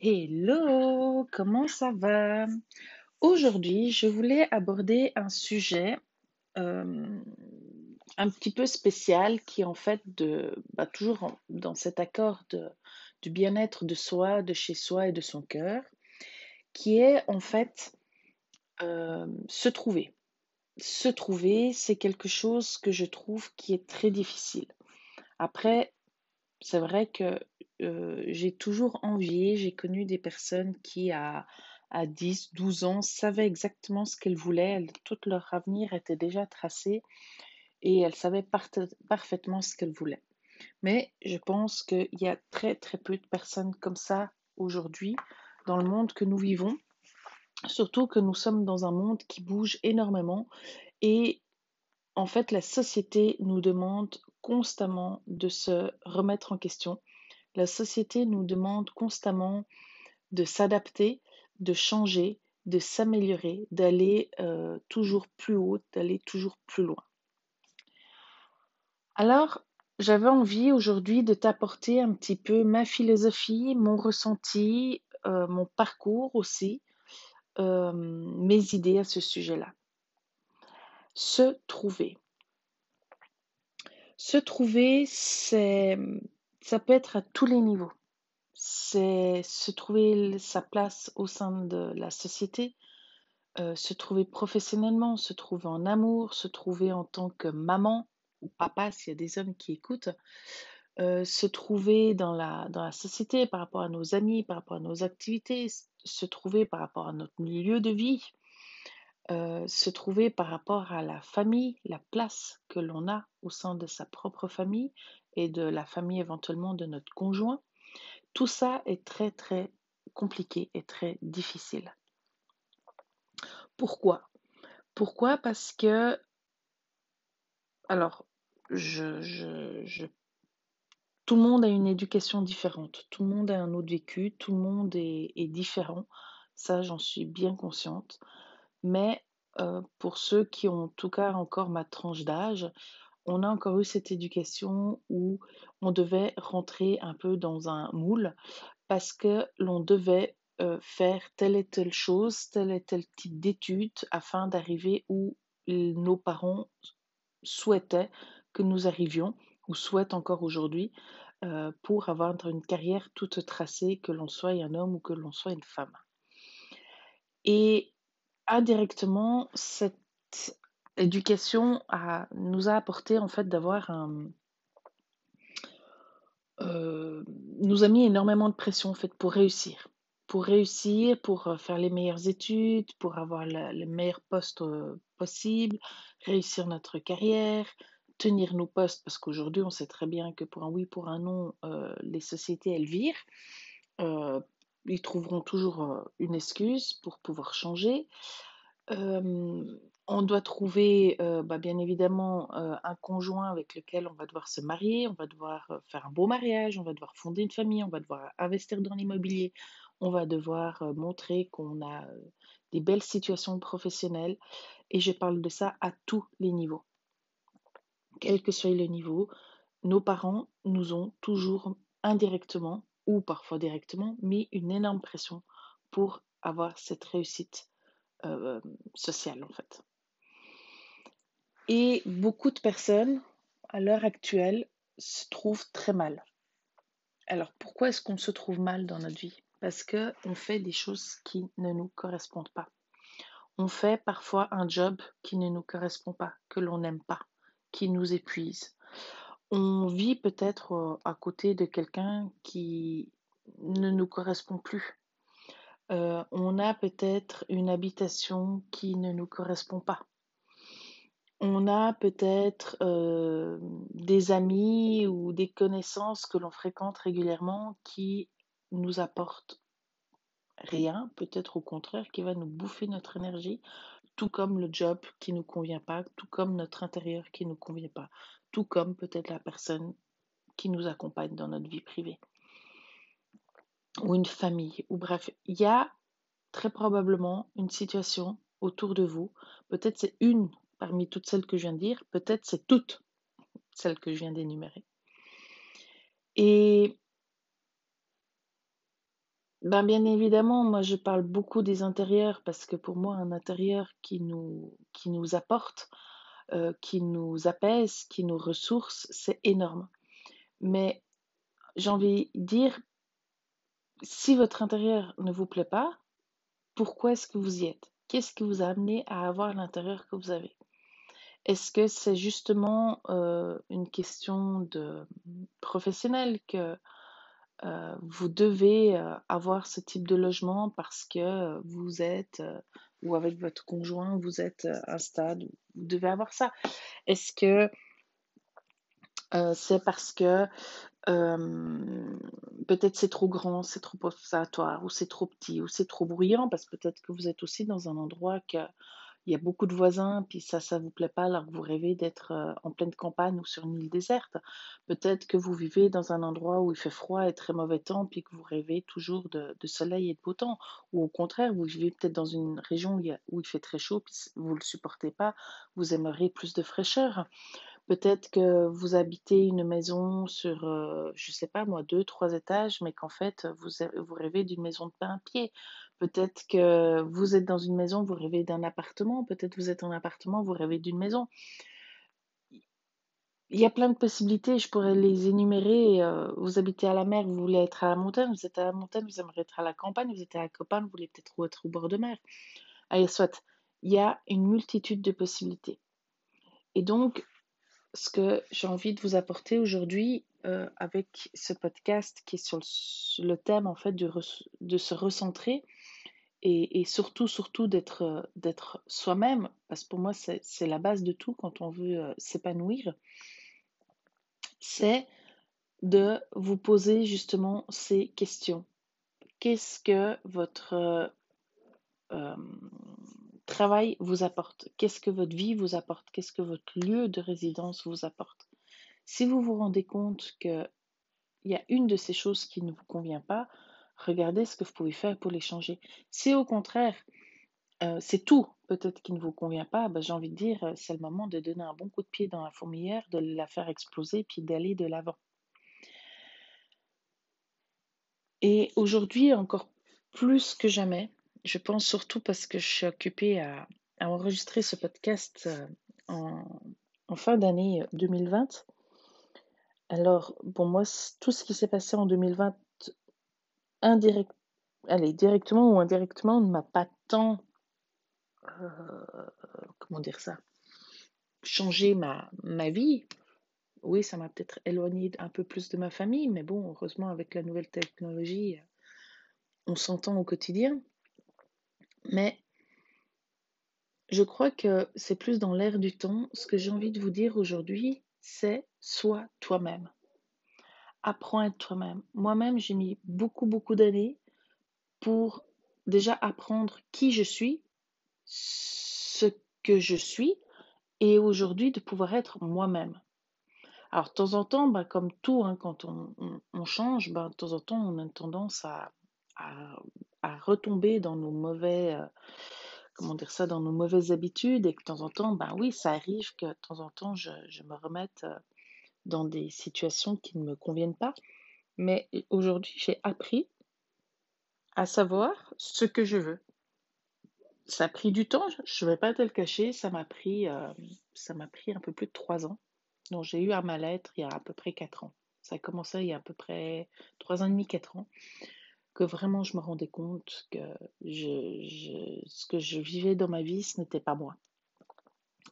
Hello, comment ça va? Aujourd'hui, je voulais aborder un sujet euh, un petit peu spécial qui est en fait bah, toujours dans cet accord du bien-être de soi, de chez soi et de son cœur, qui est en fait euh, se trouver. Se trouver, c'est quelque chose que je trouve qui est très difficile. Après, c'est vrai que euh, j'ai toujours envié, j'ai connu des personnes qui, à, à 10, 12 ans, savaient exactement ce qu'elles voulaient, elles- tout leur avenir était déjà tracé et elles savaient parte- parfaitement ce qu'elles voulaient. Mais je pense qu'il y a très très peu de personnes comme ça aujourd'hui dans le monde que nous vivons, surtout que nous sommes dans un monde qui bouge énormément et en fait la société nous demande constamment de se remettre en question la société nous demande constamment de s'adapter, de changer, de s'améliorer, d'aller euh, toujours plus haut, d'aller toujours plus loin. Alors, j'avais envie aujourd'hui de t'apporter un petit peu ma philosophie, mon ressenti, euh, mon parcours aussi, euh, mes idées à ce sujet-là. Se trouver. Se trouver, c'est, ça peut être à tous les niveaux. c'est se trouver sa place au sein de la société, euh, se trouver professionnellement, se trouver en amour, se trouver en tant que maman ou papa s'il y a des hommes qui écoutent, euh, se trouver dans la, dans la société par rapport à nos amis, par rapport à nos activités, se trouver par rapport à notre milieu de vie, euh, se trouver par rapport à la famille, la place que l'on a au sein de sa propre famille et de la famille éventuellement de notre conjoint. Tout ça est très très compliqué et très difficile. Pourquoi? Pourquoi? Parce que, alors, je, je, tout le monde a une éducation différente, tout le monde a un autre vécu, tout le monde est, est différent, ça j'en suis bien consciente. Mais euh, pour ceux qui ont en tout cas encore ma tranche d'âge, on a encore eu cette éducation où on devait rentrer un peu dans un moule parce que l'on devait euh, faire telle et telle chose, tel et tel type d'études afin d'arriver où nos parents souhaitaient que nous arrivions ou souhaitent encore aujourd'hui euh, pour avoir une carrière toute tracée, que l'on soit un homme ou que l'on soit une femme. Et indirectement, cette éducation nous a apporté en fait d'avoir un, euh, nous a mis énormément de pression en fait pour réussir. Pour réussir, pour euh, faire les meilleures études, pour avoir la, le meilleur poste euh, possible, réussir notre carrière, tenir nos postes, parce qu'aujourd'hui on sait très bien que pour un oui, pour un non, les sociétés elles virent. Ils trouveront toujours une excuse pour pouvoir changer. On doit trouver, euh, bah, bien évidemment, euh, un conjoint avec lequel on va devoir se marier, on va devoir euh, faire un beau mariage, on va devoir fonder une famille, on va devoir investir dans l'immobilier, on va devoir montrer qu'on a des belles situations professionnelles. Et je parle de ça à tous les niveaux. Quel que soit le niveau, nos parents nous ont toujours indirectement ou parfois directement mis une énorme pression pour avoir cette réussite sociale en fait. Et beaucoup de personnes, à l'heure actuelle, se trouvent très mal. Alors pourquoi est-ce qu'on se trouve mal dans notre vie? Parce qu'on fait des choses qui ne nous correspondent pas. On fait parfois un job qui ne nous correspond pas, que l'on n'aime pas, qui nous épuise. On vit peut-être euh, à côté de quelqu'un qui ne nous correspond plus. Euh, on a peut-être une habitation qui ne nous correspond pas. On a peut-être euh, des amis ou des connaissances que l'on fréquente régulièrement qui nous apportent rien, peut-être au contraire qui va nous bouffer notre énergie, tout comme le job qui ne nous convient pas, tout comme notre intérieur qui ne nous convient pas, tout comme peut-être la personne qui nous accompagne dans notre vie privée. Ou une famille, ou bref, il y a très probablement une situation autour de vous, peut-être c'est une parmi toutes celles que je viens de dire, peut-être c'est toutes celles que je viens d'énumérer. Et Ben, bien évidemment, moi je parle beaucoup des intérieurs parce que pour moi, un intérieur qui nous, apporte, euh, qui nous apaise, qui nous ressource, c'est énorme. Mais j'ai envie de dire, si votre intérieur ne vous plaît pas, pourquoi est-ce que vous y êtes? Qu'est-ce qui vous a amené à avoir l'intérieur que vous avez? Est-ce que c'est justement une question de professionnel que vous devez avoir ce type de logement parce que vous êtes, ou avec votre conjoint, vous êtes un stade où vous devez avoir ça? Est-ce que c'est parce que peut-être c'est trop grand, c'est trop observatoire, ou c'est trop petit, ou c'est trop bruyant, parce que peut-être que vous êtes aussi dans un endroit que il y a beaucoup de voisins, puis ça, ça vous plaît pas alors que vous rêvez d'être en pleine campagne ou sur une île déserte. Peut-être que vous vivez dans un endroit où il fait froid et très mauvais temps, puis que vous rêvez toujours de, soleil et de beau temps. Ou au contraire, vous vivez peut-être dans une région où il, fait très chaud, puis vous ne le supportez pas, vous aimeriez plus de fraîcheur. Peut-être que vous habitez une maison sur, euh, je ne sais pas moi, deux, trois étages, mais qu'en fait, vous, vous rêvez d'une maison de plein pied. Peut-être que vous êtes dans une maison, vous rêvez d'un appartement. Peut-être vous êtes en appartement, vous rêvez d'une maison. Il y a plein de possibilités, je pourrais les énumérer. Euh, vous habitez à la mer, vous voulez être à la montagne. Vous êtes à la montagne, vous aimeriez être à la campagne. Vous êtes à la campagne, vous voulez peut-être être au bord de mer. Allez, soit. Il y a une multitude de possibilités. Et donc, ce que j'ai envie de vous apporter aujourd'hui euh, avec ce podcast qui est sur le, thème en fait de se recentrer et, surtout surtout d'être euh, d'être soi-même parce que pour moi c'est la base de tout quand on veut euh, s'épanouir c'est de vous poser justement ces questions. Qu'est-ce que votre travail vous apporte? Qu'est-ce que votre vie vous apporte? Qu'est-ce que votre lieu de résidence vous apporte? Si vous vous rendez compte qu'il y a une de ces choses qui ne vous convient pas, regardez ce que vous pouvez faire pour les changer. Si au contraire, euh, c'est tout peut-être qui ne vous convient pas, ben, j'ai envie de dire, euh, c'est le moment de donner un bon coup de pied dans la fourmilière, de la faire exploser, puis d'aller de l'avant. Et aujourd'hui, encore plus que jamais, je pense surtout parce que je suis occupée à, enregistrer ce podcast euh, en, fin d'année 2020. Euh, Alors, pour moi, tout ce qui s'est passé en 2020, indirect, allez, directement ou indirectement, ne m'a pas tant, euh, comment dire ça, changé ma, ma vie. Oui, ça m'a peut-être éloigné un peu plus de ma famille, mais bon, heureusement, avec la nouvelle technologie, on s'entend au quotidien. Mais je crois que c'est plus dans l'air du temps. Ce que j'ai envie de vous dire aujourd'hui, c'est sois toi-même. Apprends à être toi-même. Moi-même, j'ai mis beaucoup, beaucoup d'années pour déjà apprendre qui je suis, ce que je suis, et aujourd'hui de pouvoir être moi-même. Alors, de temps en temps, bah, comme tout, hein, quand on, change, bah, de temps en temps, on a tendance à à retomber dans nos mauvais, euh, comment dire ça, dans nos mauvaises habitudes et que de temps en temps, ben oui, ça arrive que de temps en temps, je, me remette euh, dans des situations qui ne me conviennent pas. Mais aujourd'hui, j'ai appris à savoir ce que je veux. Ça a pris du temps, je ne vais pas te le cacher, ça m'a pris, euh, ça m'a pris un peu plus de trois ans. Donc j'ai eu à ma lettre il y a à peu près quatre ans. Ça a commencé il y a à peu près trois ans et demi, quatre ans que vraiment je me rendais compte que ce que je vivais dans ma vie, ce n'était pas moi.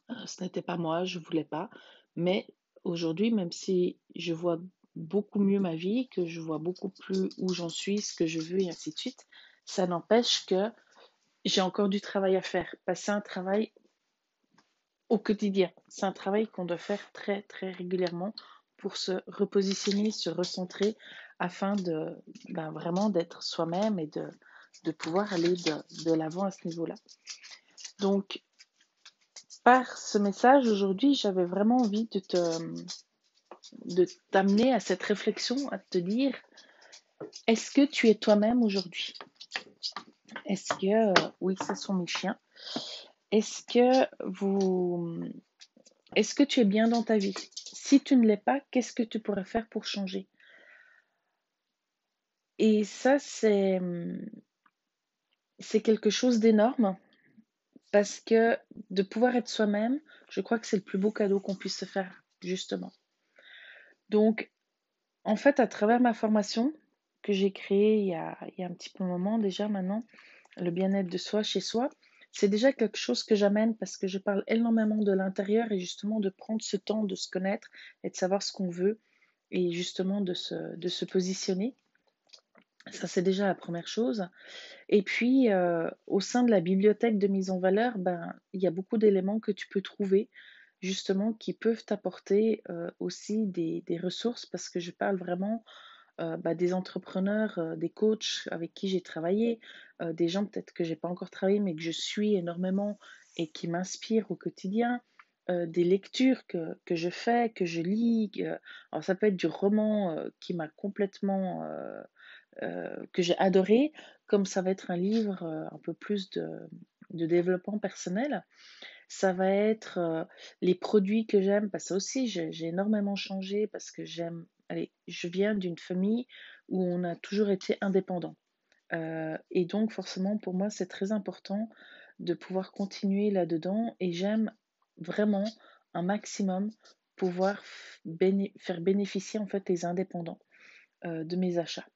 Euh, ce n'était pas moi, je voulais pas. Mais aujourd'hui, même si je vois beaucoup mieux ma vie, que je vois beaucoup plus où j'en suis, ce que je veux et ainsi de suite, ça n'empêche que j'ai encore du travail à faire. Passer un travail au quotidien. C'est un travail qu'on doit faire très très régulièrement pour se repositionner, se recentrer, afin de ben, vraiment d'être soi-même et de, pouvoir aller de, de l'avant à ce niveau-là. Donc, par ce message aujourd'hui, j'avais vraiment envie de t'amener à cette réflexion, à te dire est-ce que tu es toi-même aujourd'hui? Est-ce que oui, ce sont mes chiens? Est-ce que vous est-ce que tu es bien dans ta vie? Si tu ne l'es pas, qu'est-ce que tu pourrais faire pour changer? Et ça, c'est quelque chose d'énorme parce que de pouvoir être soi-même, je crois que c'est le plus beau cadeau qu'on puisse se faire, justement. Donc, en fait, à travers ma formation que j'ai créée il y, a, il un petit peu de moment déjà maintenant, le bien-être de soi chez soi, c'est déjà quelque chose que j'amène parce que je parle énormément de l'intérieur et justement de prendre ce temps de se connaître et de savoir ce qu'on veut et justement de se positionner. Ça, c'est déjà la première chose. Et puis, euh, au sein de la bibliothèque de mise en valeur, ben, il y a beaucoup d'éléments que tu peux trouver justement qui peuvent t'apporter euh, aussi des, des, ressources parce que je parle vraiment euh, bah, des entrepreneurs, des coachs avec qui j'ai travaillé, des gens peut-être que j'ai pas encore travaillé mais que je suis énormément et qui m'inspirent au quotidien. des lectures que, que, je fais, que je lis. alors ça peut être du roman qui m'a complètement que j'ai adoré, comme ça va être un livre euh, un peu plus de, développement personnel. Ça va être euh, les produits que j'aime, parce que ça aussi j'ai énormément changé parce que j'aime, allez, je viens d'une famille où on a toujours été indépendant. et donc forcément pour moi c'est très important de pouvoir continuer là-dedans et j'aime vraiment un maximum pouvoir faire bénéficier en fait les indépendants de mes achats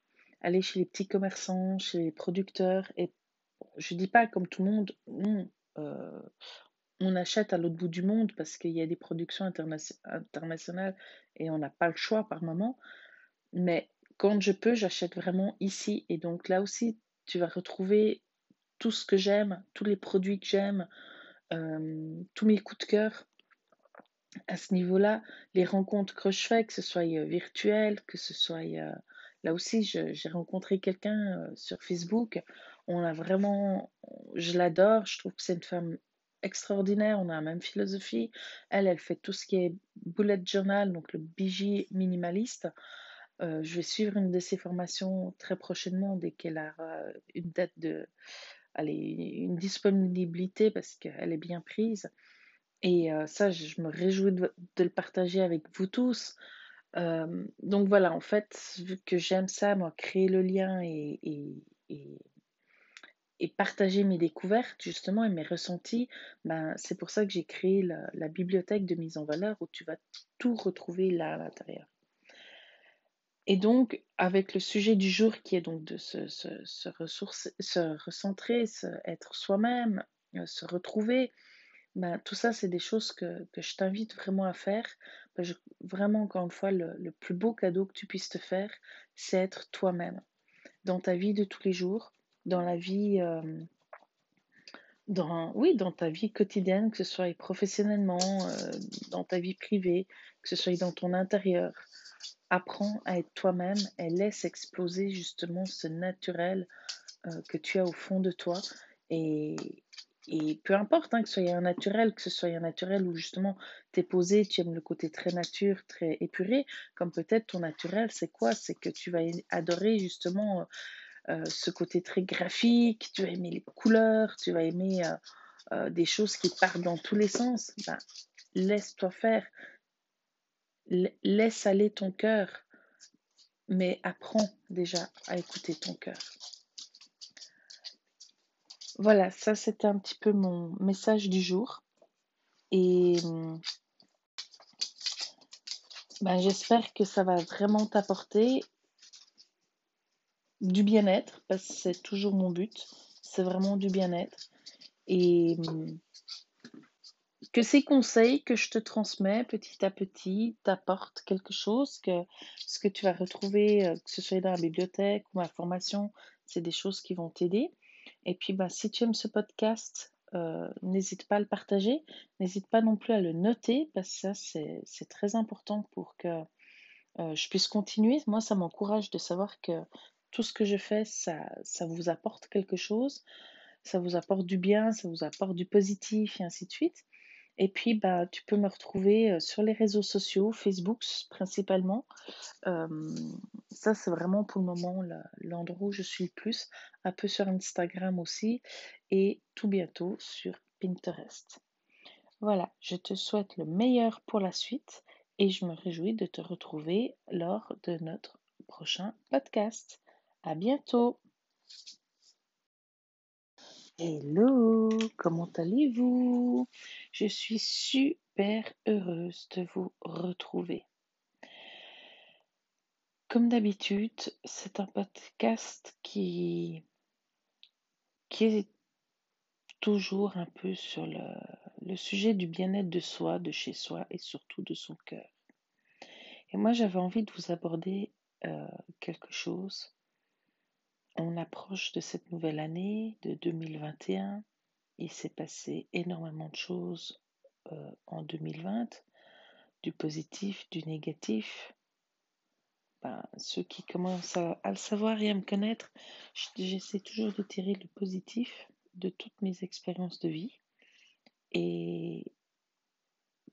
aller chez les petits commerçants, chez les producteurs. Et je dis pas comme tout le monde, euh, on achète à l'autre bout du monde parce qu'il y a des productions internationales et on n'a pas le choix par moment. Mais quand je peux, j'achète vraiment ici. Et donc là aussi, tu vas retrouver tout ce que j'aime, tous les produits que j'aime, euh, tous mes coups de cœur. À ce niveau-là, les rencontres que je fais, que ce soit euh, virtuelles, que ce soit Là aussi, j'ai rencontré quelqu'un euh, sur Facebook. On a vraiment, je l'adore. Je trouve que c'est une femme extraordinaire. On a la même philosophie. Elle, elle fait tout ce qui est bullet journal, donc le BJ minimaliste. Euh, je vais suivre une de ses formations très prochainement dès qu'elle a une date de, allez, une disponibilité parce qu'elle est bien prise. Et euh, ça, je me réjouis de, le partager avec vous tous donc voilà, en fait, vu que j'aime ça, moi, créer le lien et, partager mes découvertes, justement, et mes ressentis, ben, c'est pour ça que j'ai créé la, bibliothèque de mise en valeur où tu vas tout retrouver là à l'intérieur. Et donc, avec le sujet du jour qui est donc de se, recentrer, se, être soi-même, euh, se retrouver, ben, tout ça, c'est des choses que je t'invite vraiment à faire vraiment, encore une fois, le, plus beau cadeau que tu puisses te faire, c'est être toi-même. Dans ta vie de tous les jours, dans la vie, euh, dans, oui, dans ta vie quotidienne, que ce soit professionnellement, euh, dans ta vie privée, que ce soit dans ton intérieur. Apprends à être toi-même et laisse exploser justement ce naturel euh, que tu as au fond de toi. Et, et peu importe hein, que ce soit un naturel, que ce soit un naturel où justement tu es posé, tu aimes le côté très nature, très épuré, comme peut-être ton naturel, c'est quoi? C'est que tu vas adorer justement euh, euh, ce côté très graphique, tu vas aimer les couleurs, tu vas aimer euh, des choses qui partent dans tous les sens. Ben, laisse-toi faire, laisse aller ton cœur, mais apprends déjà à écouter ton cœur. Voilà, ça c'était un petit peu mon message du jour. Et ben, j'espère que ça va vraiment t'apporter du bien-être, parce que c'est toujours mon but. C'est vraiment du bien-être. Et que ces conseils que je te transmets petit à petit t'apportent quelque chose, que ce que tu vas retrouver, euh, que ce soit dans la bibliothèque ou ma formation, c'est des choses qui vont t'aider. Et puis, bah, si tu aimes ce podcast, euh, n'hésite pas à le partager. N'hésite pas non plus à le noter parce que ça, c'est très important pour que euh, je puisse continuer. Moi, ça m'encourage de savoir que tout ce que je fais, ça, ça vous apporte quelque chose. Ça vous apporte du bien, ça vous apporte du positif et ainsi de suite. Et puis, bah, tu peux me retrouver euh, sur les réseaux sociaux, Facebook principalement. ça, c'est vraiment pour le moment l'endroit où je suis le plus. Un peu sur Instagram aussi. Et tout bientôt sur Pinterest. Voilà, je te souhaite le meilleur pour la suite et je me réjouis de te retrouver lors de notre prochain podcast. À bientôt. Hello, comment allez-vous? Je suis super heureuse de vous retrouver. Comme d'habitude, c'est un podcast qui, est toujours un peu sur le, le sujet du bien-être de soi, de chez soi et surtout de son cœur. Et moi, j'avais envie de vous aborder euh, quelque chose. On approche de cette nouvelle année, de 2021. Il s'est passé énormément de choses euh, en 2020, du positif, du négatif. Ben, ceux qui commencent à, à, le savoir et à me connaître, j'essaie toujours de tirer le positif de toutes mes expériences de vie. Et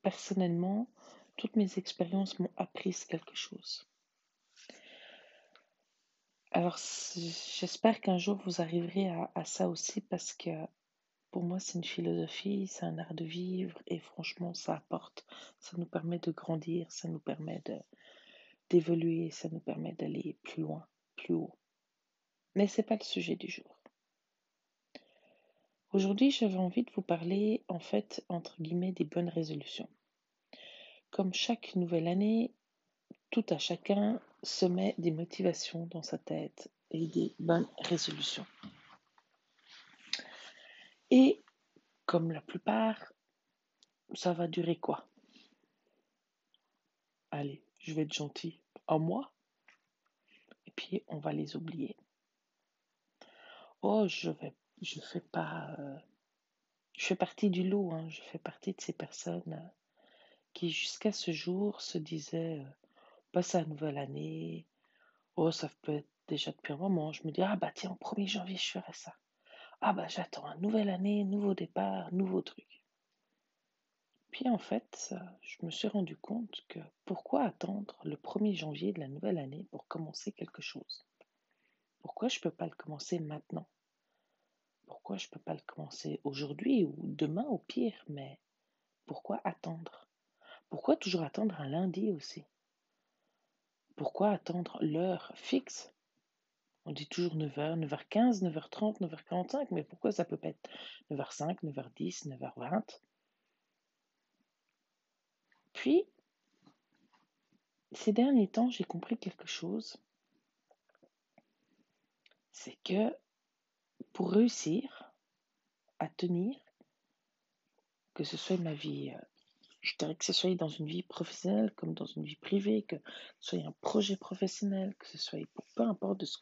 personnellement, toutes mes expériences m'ont appris quelque chose. Alors, j'espère qu'un jour vous arriverez à, ça aussi parce que pour moi, c'est une philosophie, c'est un art de vivre et franchement, ça apporte, ça nous permet de grandir, ça nous permet d'évoluer, ça nous permet d'aller plus loin, plus haut. Mais ce n'est pas le sujet du jour. Aujourd'hui, j'avais envie de vous parler, en fait, entre guillemets, des bonnes résolutions. Comme chaque nouvelle année, tout à chacun se met des motivations dans sa tête et des bonnes résolutions. Et comme la plupart, ça va durer quoi? Allez, je vais être gentil, un mois Et puis on va les oublier. Oh, je vais, je fais pas, je fais partie du lot. Hein, je fais partie de ces personnes qui jusqu'à ce jour se disaient euh, passe la nouvelle année. Oh, ça peut être déjà depuis un moment. Je me dis, ah bah tiens, au 1er janvier, je ferai ça. Ah bah j'attends une nouvelle année, nouveau départ, nouveau truc. Puis en fait, je me suis rendu compte que pourquoi attendre le 1er janvier de la nouvelle année pour commencer quelque chose? Pourquoi je ne peux pas le commencer maintenant? Pourquoi je ne peux pas le commencer aujourd'hui ou demain au pire? Mais pourquoi attendre? Pourquoi toujours attendre un lundi aussi? Pourquoi attendre l'heure fixe? On dit toujours 9h, 9h15, 9h30, 9h45, mais pourquoi ça peut pas être 9h05, 9h10, 9h20 Puis, ces derniers temps, j'ai compris quelque chose. C'est que pour réussir à tenir, que ce soit ma vie euh, je dirais que ce soit dans une vie professionnelle comme dans une vie privée, que ce soit un projet professionnel, que ce soit pour peu importe de ce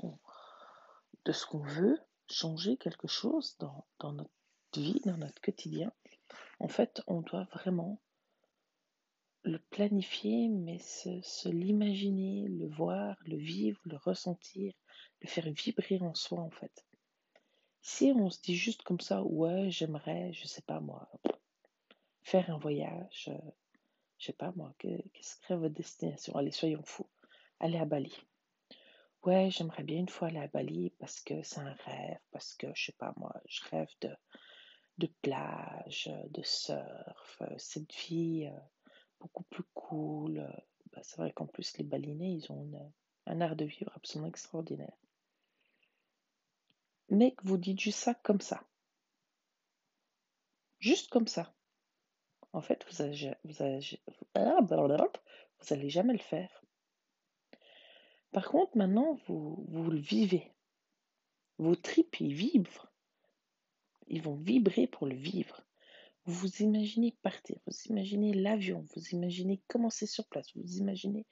qu'on veut changer quelque chose dans, dans, notre vie, dans notre quotidien, en fait, on doit vraiment le planifier, mais se, se l'imaginer, le voir, le vivre, le ressentir, le faire vibrer en soi, en fait. Si on se dit juste comme ça, ouais, j'aimerais, je sais pas moi, faire un voyage, euh, je sais pas moi, qu'est-ce serait votre destination Allez, soyons fous. Allez à Bali. Ouais, j'aimerais bien une fois aller à Bali parce que c'est un rêve, parce que je sais pas moi, je rêve de, de plage, de surf, euh, cette vie euh, beaucoup plus cool. Bah, c'est vrai qu'en plus, les balinais, ils ont un art de vivre absolument extraordinaire. Mais que vous dites juste ça comme ça. Juste comme ça en fait, vous allez, vous, vous allez jamais le faire. Par contre, maintenant, vous, vous le vivez. Vos tripes, ils vibrent. Ils vont vibrer pour le vivre. Vous imaginez partir, vous imaginez l'avion, vous imaginez commencer sur place, vous imaginez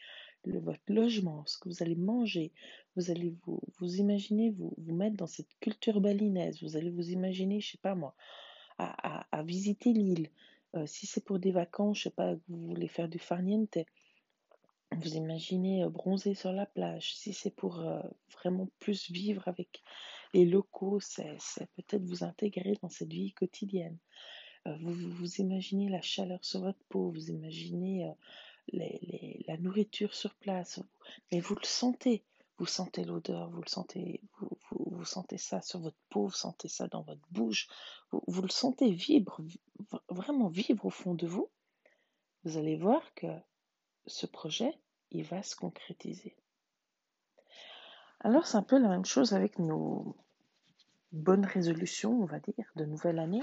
le, votre logement, ce que vous allez manger, vous allez vous, vous imaginer vous, vous mettre dans cette culture balinaise, vous allez vous imaginer, je sais pas moi, à visiter l'île, euh, si c'est pour des vacances, je sais pas, vous voulez faire du farniente, vous imaginez euh, bronzer sur la plage. Si c'est pour euh, vraiment plus vivre avec les locaux, c'est peut-être vous intégrer dans cette vie quotidienne. vous, vous imaginez la chaleur sur votre peau, vous imaginez la nourriture sur place, mais vous le sentez. Vous sentez l'odeur, vous le sentez, vous, vous, sentez ça sur votre peau, vous sentez ça dans votre bouche, vous, le sentez vivre, vraiment vivre au fond de vous. Vous allez voir que ce projet, il va se concrétiser. Alors c'est un peu la même chose avec nos bonnes résolutions, on va dire, de nouvelle année.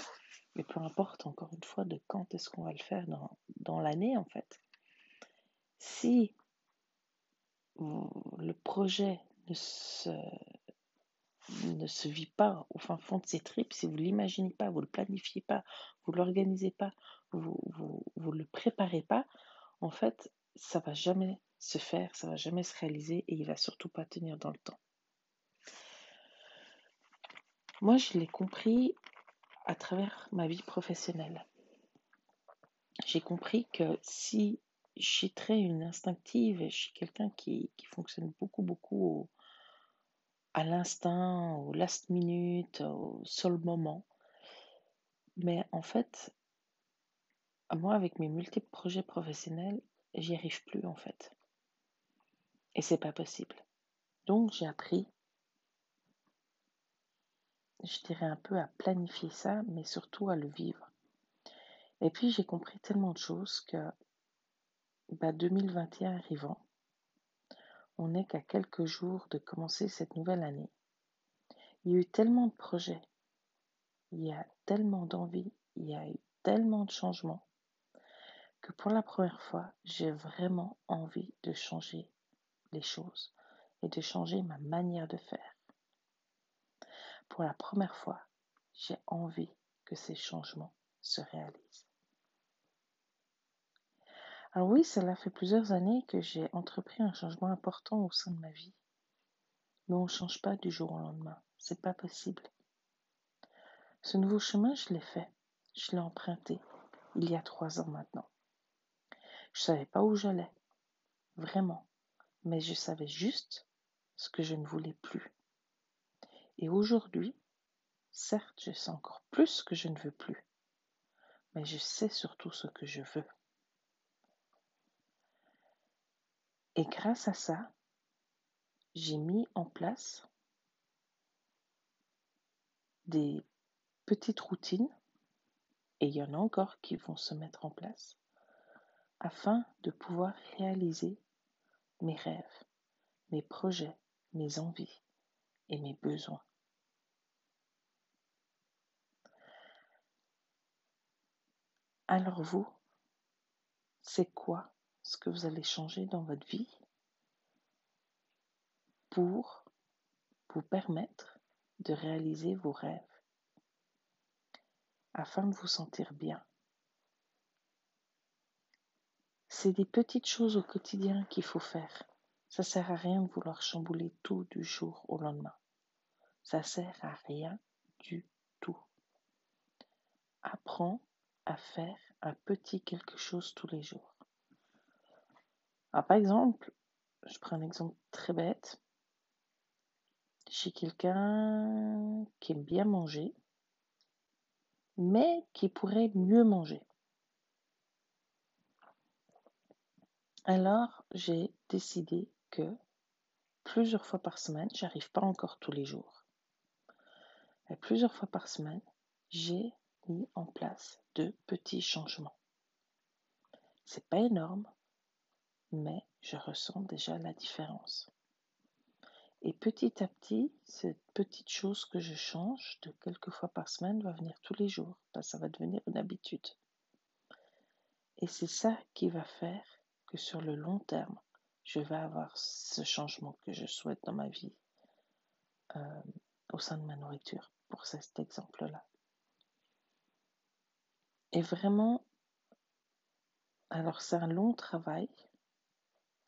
Mais peu importe, encore une fois, de quand est-ce qu'on va le faire dans, dans l'année, en fait. Si le projet ne se, ne se vit pas au fin fond de ses tripes, si vous ne l'imaginez pas, vous ne le planifiez pas, vous ne l'organisez pas, vous ne le préparez pas, en fait, ça va jamais se faire, ça va jamais se réaliser et il va surtout pas tenir dans le temps. Moi, je l'ai compris à travers ma vie professionnelle. J'ai compris que si suis très une instinctive suis quelqu'un qui, qui, fonctionne beaucoup, beaucoup à l'instinct, au last minute, au seul moment. Mais en fait, moi, avec mes multiples projets professionnels, j'y arrive plus en fait. Et c'est pas possible. Donc j'ai appris, je dirais un peu à planifier ça, mais surtout à le vivre. Et puis j'ai compris tellement de choses que bah, 2021 arrivant, on n'est qu'à quelques jours de commencer cette nouvelle année. Il y a eu tellement de projets, il y a tellement d'envie, il y a eu tellement de changements que pour la première fois, j'ai vraiment envie de changer les choses et de changer ma manière de faire. Pour la première fois, j'ai envie que ces changements se réalisent. Alors oui, cela fait plusieurs années que j'ai entrepris un changement important au sein de ma vie. Mais on ne change pas du jour au lendemain. C'est pas possible. Ce nouveau chemin, je l'ai fait. Je l'ai emprunté il y a trois ans maintenant. Je ne savais pas où j'allais. Vraiment mais je savais juste ce que je ne voulais plus. Et aujourd'hui, certes, je sais encore plus ce que je ne veux plus, mais je sais surtout ce que je veux. Et grâce à ça, j'ai mis en place des petites routines, et il y en a encore qui vont se mettre en place, afin de pouvoir réaliser mes rêves, mes projets, mes envies et mes besoins. Alors vous, c'est quoi ce que vous allez changer dans votre vie pour vous permettre de réaliser vos rêves afin de vous sentir bien c'est des petites choses au quotidien qu'il faut faire. Ça sert à rien de vouloir chambouler tout du jour au lendemain. Ça sert à rien du tout. Apprends à faire un petit quelque chose tous les jours. Par exemple, je prends un exemple très bête. J'ai quelqu'un qui aime bien manger, mais qui pourrait mieux manger. Alors, j'ai décidé que plusieurs fois par semaine, j'arrive pas encore tous les jours, mais plusieurs fois par semaine, j'ai mis en place de petits changements. C'est pas énorme, mais je ressens déjà la différence. Et petit à petit, cette petite chose que je change de quelques fois par semaine va venir tous les jours. ça va devenir une habitude. Et c'est ça qui va faire sur le long terme, je vais avoir ce changement que je souhaite dans ma vie euh, au sein de ma nourriture, pour cet exemple-là. Et vraiment, alors c'est un long travail.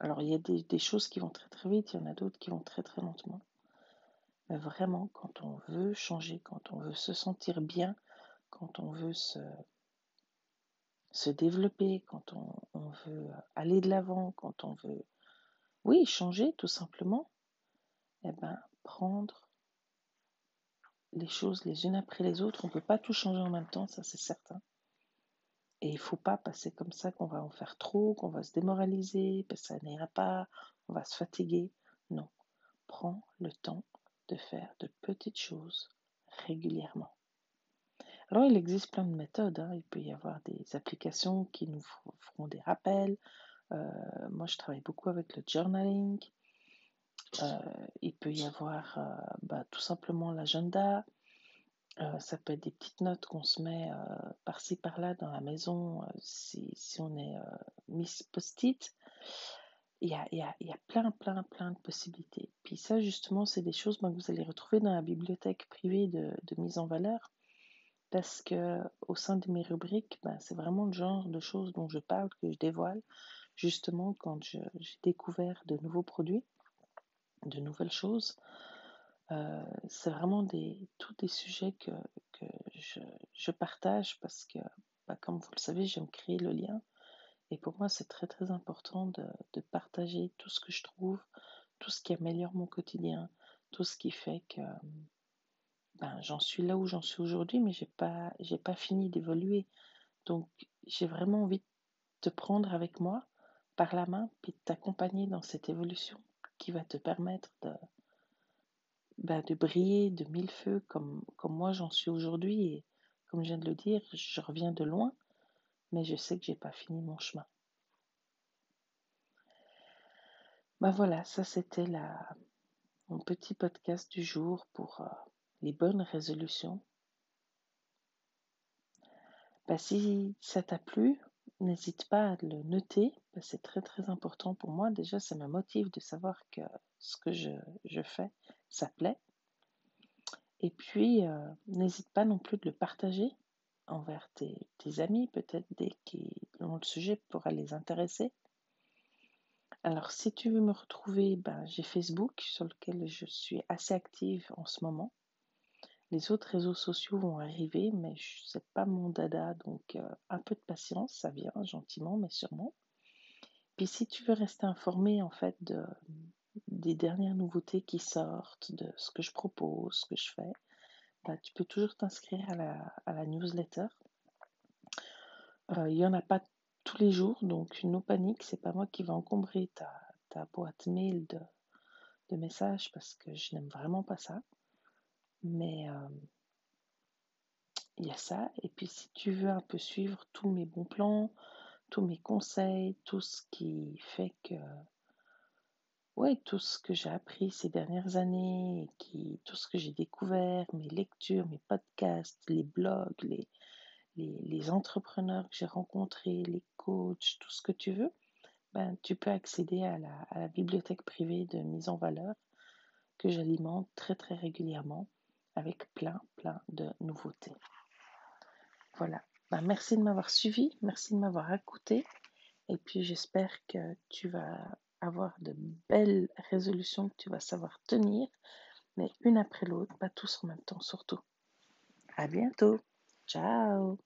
Alors il y a des, choses qui vont très très vite, il y en a d'autres qui vont très très lentement. Mais vraiment, quand on veut changer, quand on veut se sentir bien, quand on veut se, se développer, quand on, veut aller de l'avant, quand on veut, oui, changer tout simplement, eh ben, prendre les choses les unes après les autres. On ne peut pas tout changer en même temps, ça c'est certain. Et il ne faut pas passer comme ça qu'on va en faire trop, qu'on va se démoraliser, que ça n'ira pas, on va se fatiguer. Non, prends le temps de faire de petites choses régulièrement. Alors, il existe plein de méthodes. Hein. Il peut y avoir des applications qui nous feront des rappels. Euh, moi, je travaille beaucoup avec le journaling. Euh, il peut y avoir euh, bah, tout simplement l'agenda. Euh, ça peut être des petites notes qu'on se met par-ci par-là dans la maison si, si, on est Miss Post-it. Il y, a, il, il y a, plein, plein, plein de possibilités. Puis ça, justement, c'est des choses que vous allez retrouver dans la bibliothèque privée de, mise en valeur parce que au sein de mes rubriques, ben, c'est vraiment le genre de choses dont je parle, que je dévoile, justement quand j'ai découvert de nouveaux produits de nouvelles choses. Euh, c'est vraiment des, tous des sujets que, je, partage parce que, bah, comme vous le savez, j'aime créer le lien. Et pour moi, c'est très très important de, de, partager tout ce que je trouve, tout ce qui améliore mon quotidien, tout ce qui fait que ben, j'en suis là où j'en suis aujourd'hui, mais j'ai pas j'ai pas fini d'évoluer. Donc j'ai vraiment envie de te prendre avec moi par la main puis de t'accompagner dans cette évolution qui va te permettre de, ben, de briller de mille feux comme, moi j'en suis aujourd'hui. Et comme je viens de le dire, je reviens de loin, mais je sais que j'ai pas fini mon chemin. Ben voilà, ça c'était la, mon petit podcast du jour pour euh, les bonnes résolutions. Ben, si ça t'a plu, n'hésite pas à le noter, c'est très très important pour moi. Déjà, ça me motive de savoir que ce que je, fais, ça plaît. Et puis, euh, n'hésite pas non plus de le partager envers tes, amis, peut-être des qui ont le sujet pourra les intéresser. Alors, si tu veux me retrouver, ben, j'ai Facebook sur lequel je suis assez active en ce moment. Les autres réseaux sociaux vont arriver, mais c'est pas mon dada, donc euh, un peu de patience, ça vient gentiment, mais sûrement. Puis si tu veux rester informé en fait de, des dernières nouveautés qui sortent, de ce que je propose, ce que je fais, bah, tu peux toujours t'inscrire à la, newsletter. Euh, il n'y en a pas tous les jours, donc no panique, c'est pas moi qui va encombrer ta, boîte mail de messages parce que je n'aime vraiment pas ça. Mais euh, il y a ça. Et puis si tu veux un peu suivre tous mes bons plans, tous mes conseils, tout ce qui fait que... Ouais, tout ce que j'ai appris ces dernières années, qui, tout ce que j'ai découvert, mes lectures, mes podcasts, les blogs, les, les, les entrepreneurs que j'ai rencontrés, les coachs, tout ce que tu veux, ben, tu peux accéder à la, à la bibliothèque privée de mise en valeur que j'alimente très très régulièrement avec plein, plein de nouveautés. Voilà. Ben, merci de m'avoir suivi, merci de m'avoir écouté. Et puis j'espère que tu vas avoir de belles résolutions que tu vas savoir tenir, mais une après l'autre, pas tous en même temps surtout. À bientôt. Ciao